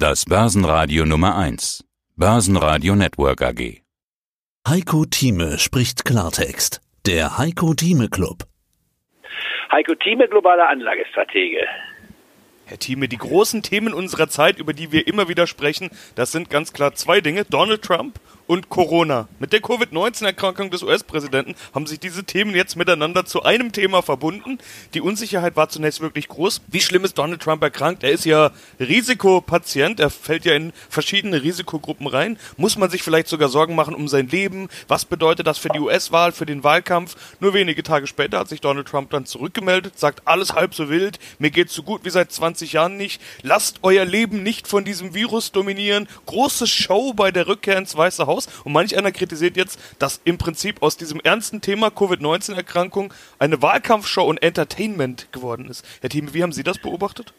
Das Börsenradio Nummer 1. Börsenradio Network AG. Heiko Thieme spricht Klartext. Der Heiko Thieme Club. Heiko Thieme, globaler Anlagestratege. Herr Thieme, die großen Themen unserer Zeit, über die wir immer wieder sprechen, das sind ganz klar zwei Dinge. Donald Trump und Corona. Mit der Covid-19-Erkrankung des US-Präsidenten haben sich diese Themen jetzt miteinander zu einem Thema verbunden. Die Unsicherheit war zunächst wirklich groß. Wie schlimm ist Donald Trump erkrankt? Er ist ja Risikopatient, er fällt ja in verschiedene Risikogruppen rein. Muss man sich vielleicht sogar Sorgen machen um sein Leben? Was bedeutet das für die US-Wahl, für den Wahlkampf? Nur wenige Tage später hat sich Donald Trump dann zurückgemeldet, sagt alles halb so wild, mir geht's so gut wie seit 20 Jahren nicht. Lasst euer Leben nicht von diesem Virus dominieren. Große Show bei der Rückkehr ins Weiße Haus aus. Und manch einer kritisiert jetzt, dass im Prinzip aus diesem ernsten Thema Covid-19-Erkrankung eine Wahlkampfshow und Entertainment geworden ist. Herr Thieme, wie haben Sie das beobachtet?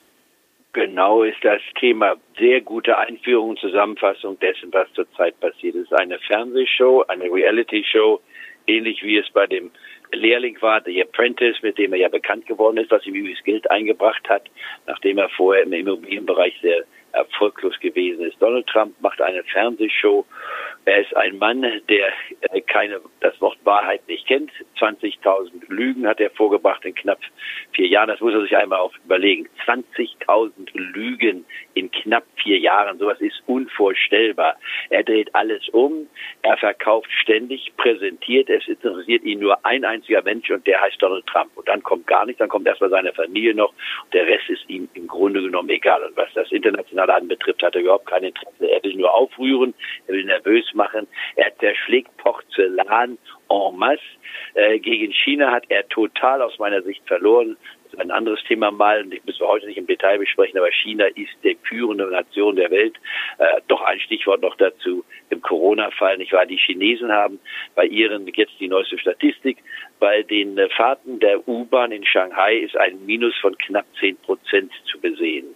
Genau ist das Thema sehr gute Einführung und Zusammenfassung dessen, was zurzeit passiert. Ist eine Fernsehshow, eine Reality-Show, ähnlich wie es bei dem Lehrling war, The Apprentice, mit dem er ja bekannt geworden ist, was ihm übrigens Geld eingebracht hat, nachdem er vorher im Immobilienbereich sehr erfolglos gewesen ist. Donald Trump macht eine Fernsehshow er ist ein Mann, der äh, keine, das Wort Wahrheit nicht kennt. 20.000 Lügen hat er vorgebracht in knapp vier Jahren. Das muss er sich einmal auch überlegen. 20.000 Lügen in knapp vier Jahren. Sowas ist unvorstellbar. Er dreht alles um. Er verkauft ständig, präsentiert. Es interessiert ihn nur ein einziger Mensch und der heißt Donald Trump. Und dann kommt gar nichts. Dann kommt erstmal seine Familie noch. Der Rest ist ihm im Grunde genommen egal. Und was das Internationale anbetrifft, hat er überhaupt kein Interesse. Er will nur aufrühren. Er will nervös machen. Er zerschlägt Porzellan en masse. Äh, gegen China hat er total aus meiner Sicht verloren. Das ist ein anderes Thema mal, und das müssen wir heute nicht im Detail besprechen, aber China ist die führende Nation der Welt. Äh, doch ein Stichwort noch dazu im Corona-Fall, nicht wahr? Die Chinesen haben bei ihren, jetzt die neueste Statistik, bei den äh, Fahrten der U-Bahn in Shanghai ist ein Minus von knapp zehn Prozent zu besehen.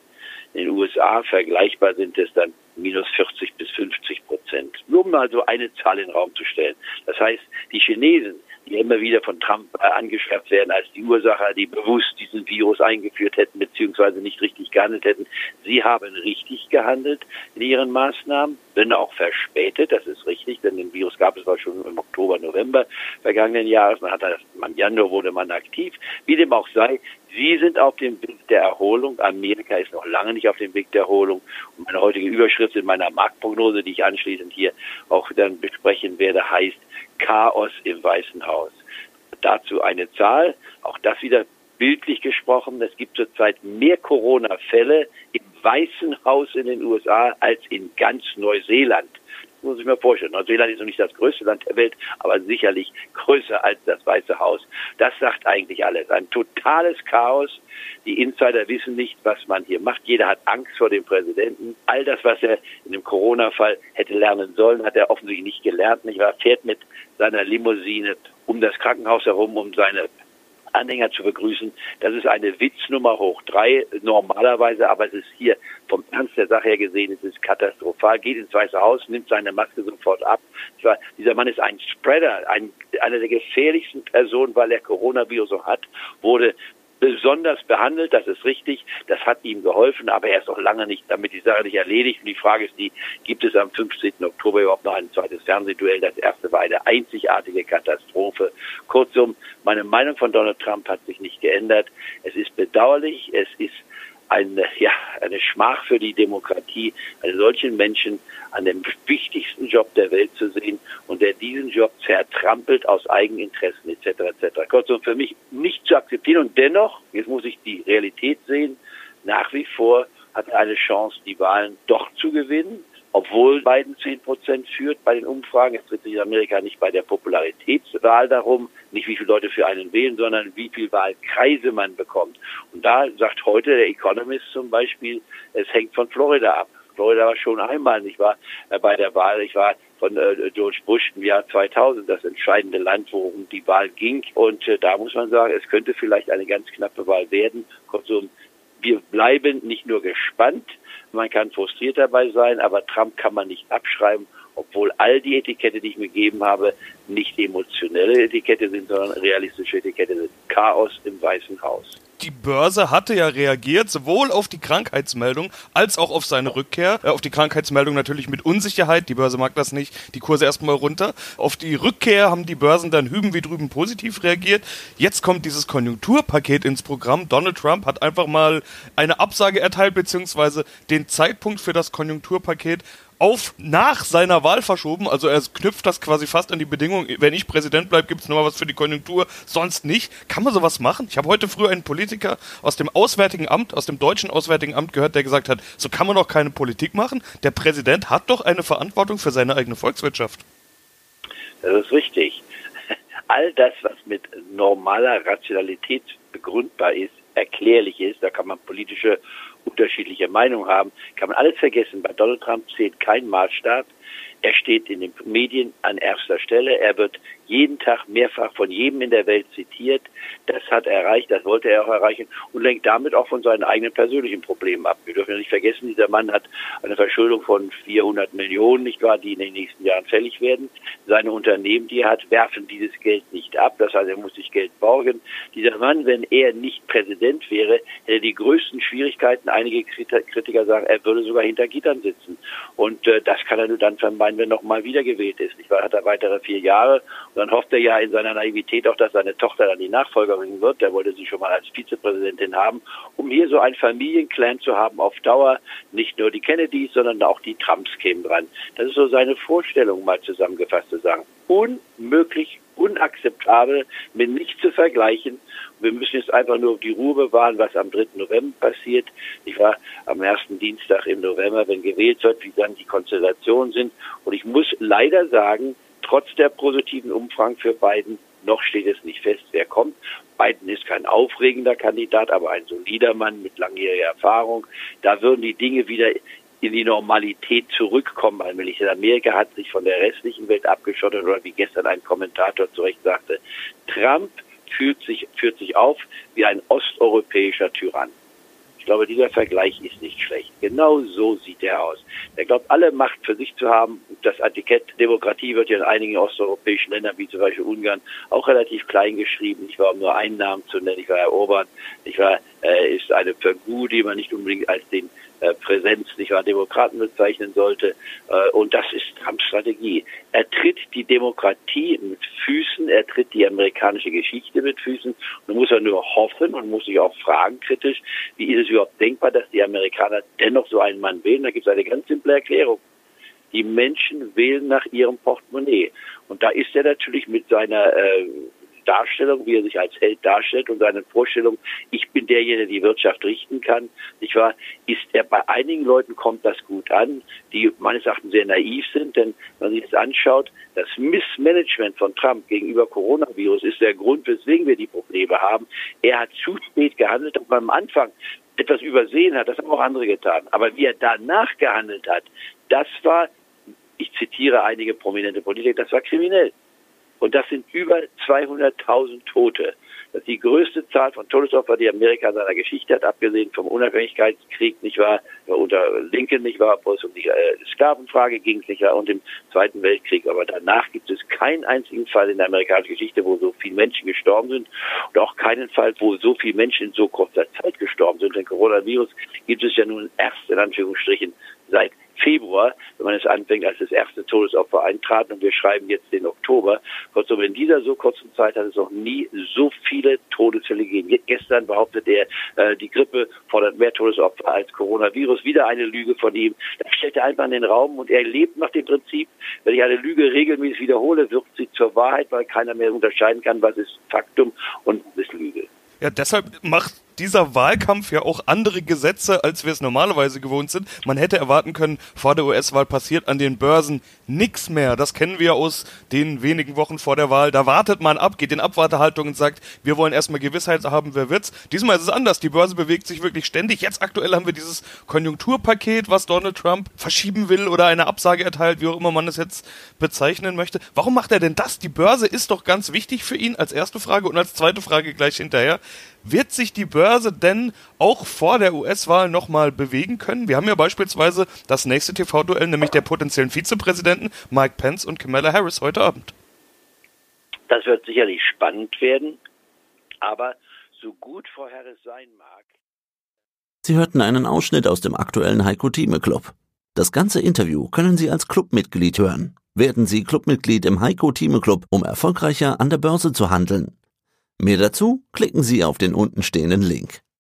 In den USA vergleichbar sind es dann minus 40 bis 50 Prozent. Nur um mal so eine Zahl in den Raum zu stellen. Das heißt, die Chinesen, die immer wieder von Trump äh, angeschwärzt werden als die Ursacher, die bewusst diesen Virus eingeführt hätten beziehungsweise nicht richtig gehandelt hätten, sie haben richtig gehandelt in ihren Maßnahmen, wenn auch verspätet, das ist richtig, denn den Virus gab es war schon im Oktober, November vergangenen Jahres, man hat das, im Januar wurde man aktiv, wie dem auch sei, Sie sind auf dem Weg der Erholung. Amerika ist noch lange nicht auf dem Weg der Erholung. Und meine heutige Überschrift in meiner Marktprognose, die ich anschließend hier auch dann besprechen werde, heißt Chaos im Weißen Haus. Dazu eine Zahl, auch das wieder bildlich gesprochen. Es gibt zurzeit mehr Corona-Fälle im Weißen Haus in den USA als in ganz Neuseeland muss ich mir vorstellen. Neuseeland ist noch nicht das größte Land der Welt, aber sicherlich größer als das Weiße Haus. Das sagt eigentlich alles. Ein totales Chaos. Die Insider wissen nicht, was man hier macht. Jeder hat Angst vor dem Präsidenten. All das, was er in dem Corona-Fall hätte lernen sollen, hat er offensichtlich nicht gelernt. Wahr? Fährt mit seiner Limousine um das Krankenhaus herum, um seine Anhänger zu begrüßen. Das ist eine Witznummer hoch drei normalerweise, aber es ist hier vom Ernst der Sache her gesehen, es ist katastrophal. Geht ins Weiße Haus, nimmt seine Maske sofort ab. War, dieser Mann ist ein Spreader, ein, einer der gefährlichsten Personen, weil er Coronavirus hat, wurde besonders behandelt, das ist richtig, das hat ihm geholfen, aber er ist noch lange nicht damit die Sache nicht erledigt. Und die Frage ist die, gibt es am 15. Oktober überhaupt noch ein zweites Fernsehduell? Das erste war eine einzigartige Katastrophe. Kurzum, meine Meinung von Donald Trump hat sich nicht geändert. Es ist bedauerlich, es ist eine, ja, eine Schmach für die Demokratie, einen solchen Menschen an dem wichtigsten Job der Welt zu sehen und der diesen Job zertrampelt aus Eigeninteressen etc. etc. Kurzum, für mich nicht zu akzeptieren und dennoch, jetzt muss ich die Realität sehen, nach wie vor hat er eine Chance, die Wahlen doch zu gewinnen obwohl Biden zehn Prozent führt bei den Umfragen. Es dreht sich in Amerika nicht bei der Popularitätswahl darum, nicht wie viele Leute für einen wählen, sondern wie viel Wahlkreise man bekommt. Und da sagt heute der Economist zum Beispiel, es hängt von Florida ab. Florida war schon einmal, nicht wahr, äh, bei der Wahl. Ich war von äh, George Bush im Jahr 2000 das entscheidende Land, worum die Wahl ging. Und äh, da muss man sagen, es könnte vielleicht eine ganz knappe Wahl werden. Kurzum, wir bleiben nicht nur gespannt, man kann frustriert dabei sein, aber Trump kann man nicht abschreiben, obwohl all die Etikette, die ich mir gegeben habe, nicht emotionelle Etikette sind, sondern realistische Etikette sind. Chaos im Weißen Haus. Die Börse hatte ja reagiert, sowohl auf die Krankheitsmeldung als auch auf seine Rückkehr. Äh, auf die Krankheitsmeldung natürlich mit Unsicherheit, die Börse mag das nicht, die Kurse erstmal runter. Auf die Rückkehr haben die Börsen dann hüben wie drüben positiv reagiert. Jetzt kommt dieses Konjunkturpaket ins Programm. Donald Trump hat einfach mal eine Absage erteilt, beziehungsweise den Zeitpunkt für das Konjunkturpaket auf nach seiner Wahl verschoben. Also er knüpft das quasi fast an die Bedingung, wenn ich Präsident bleibe, gibt es nur mal was für die Konjunktur, sonst nicht. Kann man sowas machen? Ich habe heute früher einen Politiker aus dem Auswärtigen Amt, aus dem deutschen Auswärtigen Amt gehört, der gesagt hat, so kann man doch keine Politik machen. Der Präsident hat doch eine Verantwortung für seine eigene Volkswirtschaft. Das ist richtig. All das, was mit normaler Rationalität begründbar ist, erklärlich ist, da kann man politische unterschiedliche Meinungen haben, kann man alles vergessen. Bei Donald Trump zählt kein Maßstab. Er steht in den Medien an erster Stelle. Er wird jeden Tag mehrfach von jedem in der Welt zitiert. Das hat er erreicht, das wollte er auch erreichen und lenkt damit auch von seinen eigenen persönlichen Problemen ab. Wir dürfen ja nicht vergessen, dieser Mann hat eine Verschuldung von 400 Millionen, nicht wahr, die in den nächsten Jahren fällig werden. Seine Unternehmen, die er hat, werfen dieses Geld nicht ab. Das heißt, er muss sich Geld borgen. Dieser Mann, wenn er nicht Präsident wäre, hätte die größten Schwierigkeiten. Einige Kritiker sagen, er würde sogar hinter Gittern sitzen. Und äh, das kann er nur dann vermeiden, wenn er nochmal wiedergewählt ist. Nicht wahr, hat er weitere vier Jahre und dann hofft er ja in seiner Naivität auch, dass seine Tochter dann die Nachfolgerin wird. Der wollte sie schon mal als Vizepräsidentin haben, um hier so ein Familienclan zu haben auf Dauer. Nicht nur die Kennedys, sondern auch die Trumps kämen dran. Das ist so seine Vorstellung, mal zusammengefasst zu sagen. Unmöglich, unakzeptabel, mit nichts zu vergleichen. Wir müssen jetzt einfach nur die Ruhe bewahren, was am 3. November passiert. Ich war am ersten Dienstag im November, wenn gewählt wird, wie dann die Konstellationen sind. Und ich muss leider sagen, trotz der positiven Umfragen für Biden, noch steht es nicht fest, wer kommt. Biden ist kein aufregender Kandidat, aber ein solider Mann mit langjähriger Erfahrung. Da würden die Dinge wieder in die Normalität zurückkommen allmählich. Amerika hat sich von der restlichen Welt abgeschottet oder wie gestern ein Kommentator zu Recht sagte, Trump führt sich, führt sich auf wie ein osteuropäischer Tyrann. Ich glaube, dieser Vergleich ist nicht schlecht. Genau so sieht er aus. Er glaubt, alle Macht für sich zu haben. Das Etikett Demokratie wird ja in einigen osteuropäischen Ländern, wie zum Beispiel Ungarn, auch relativ klein geschrieben. Ich war um nur einen Namen zu nennen. Ich war Orban. Ich war, äh, ist eine Figur, die man nicht unbedingt als den Präsenz nicht wahr, Demokraten bezeichnen sollte. Äh, und das ist Trumps Strategie. Er tritt die Demokratie mit Füßen, er tritt die amerikanische Geschichte mit Füßen. Und muss er nur hoffen und muss sich auch fragen kritisch, wie ist es überhaupt denkbar, dass die Amerikaner dennoch so einen Mann wählen? Da gibt es eine ganz simple Erklärung. Die Menschen wählen nach ihrem Portemonnaie. Und da ist er natürlich mit seiner äh, Darstellung, wie er sich als Held darstellt und seine Vorstellung, ich bin derjenige, der die Wirtschaft richten kann, nicht wahr, ist er bei einigen Leuten kommt das gut an, die meines Erachtens sehr naiv sind, denn wenn man sich das anschaut, das Missmanagement von Trump gegenüber Coronavirus ist der Grund, weswegen wir die Probleme haben. Er hat zu spät gehandelt, aber am Anfang etwas übersehen hat, das haben auch andere getan. Aber wie er danach gehandelt hat, das war, ich zitiere einige prominente Politiker, das war kriminell. Und das sind über 200.000 Tote. Das ist die größte Zahl von Todesopfern, die Amerika in seiner Geschichte hat, abgesehen vom Unabhängigkeitskrieg, nicht wahr, unter Lincoln, nicht wahr, wo es um die äh, Sklavenfrage ging, nicht wahr, und im Zweiten Weltkrieg. Aber danach gibt es keinen einzigen Fall in der amerikanischen Geschichte, wo so viele Menschen gestorben sind und auch keinen Fall, wo so viele Menschen in so kurzer Zeit gestorben sind. Denn Coronavirus gibt es ja nun erst in Anführungsstrichen seit Februar, wenn man es anfängt, als das erste Todesopfer eintrat und wir schreiben jetzt den Oktober. Kurzum, in dieser so kurzen Zeit hat es noch nie so viele Todesfälle gegeben. Gestern behauptet er, äh, die Grippe fordert mehr Todesopfer als Coronavirus. Wieder eine Lüge von ihm. Das stellt er einfach in den Raum und er lebt nach dem Prinzip, wenn ich eine Lüge regelmäßig wiederhole, wird sie zur Wahrheit, weil keiner mehr unterscheiden kann, was ist Faktum und ist Lüge. Ja, deshalb macht dieser Wahlkampf ja auch andere Gesetze, als wir es normalerweise gewohnt sind. Man hätte erwarten können, vor der US-Wahl passiert an den Börsen nichts mehr. Das kennen wir aus den wenigen Wochen vor der Wahl. Da wartet man ab, geht in Abwartehaltung und sagt, wir wollen erstmal Gewissheit haben, wer wird's. Diesmal ist es anders. Die Börse bewegt sich wirklich ständig. Jetzt aktuell haben wir dieses Konjunkturpaket, was Donald Trump verschieben will oder eine Absage erteilt, wie auch immer man es jetzt bezeichnen möchte. Warum macht er denn das? Die Börse ist doch ganz wichtig für ihn als erste Frage und als zweite Frage gleich hinterher. Wird sich die Börse denn auch vor der US-Wahl nochmal bewegen können? Wir haben ja beispielsweise das nächste TV-Duell, nämlich der potenziellen Vizepräsidenten Mike Pence und Kamala Harris heute Abend. Das wird sicherlich spannend werden, aber so gut Frau Harris sein mag. Sie hörten einen Ausschnitt aus dem aktuellen Heiko Thieme Club. Das ganze Interview können Sie als Clubmitglied hören. Werden Sie Clubmitglied im Heiko Thieme Club, um erfolgreicher an der Börse zu handeln. Mehr dazu klicken Sie auf den untenstehenden Link.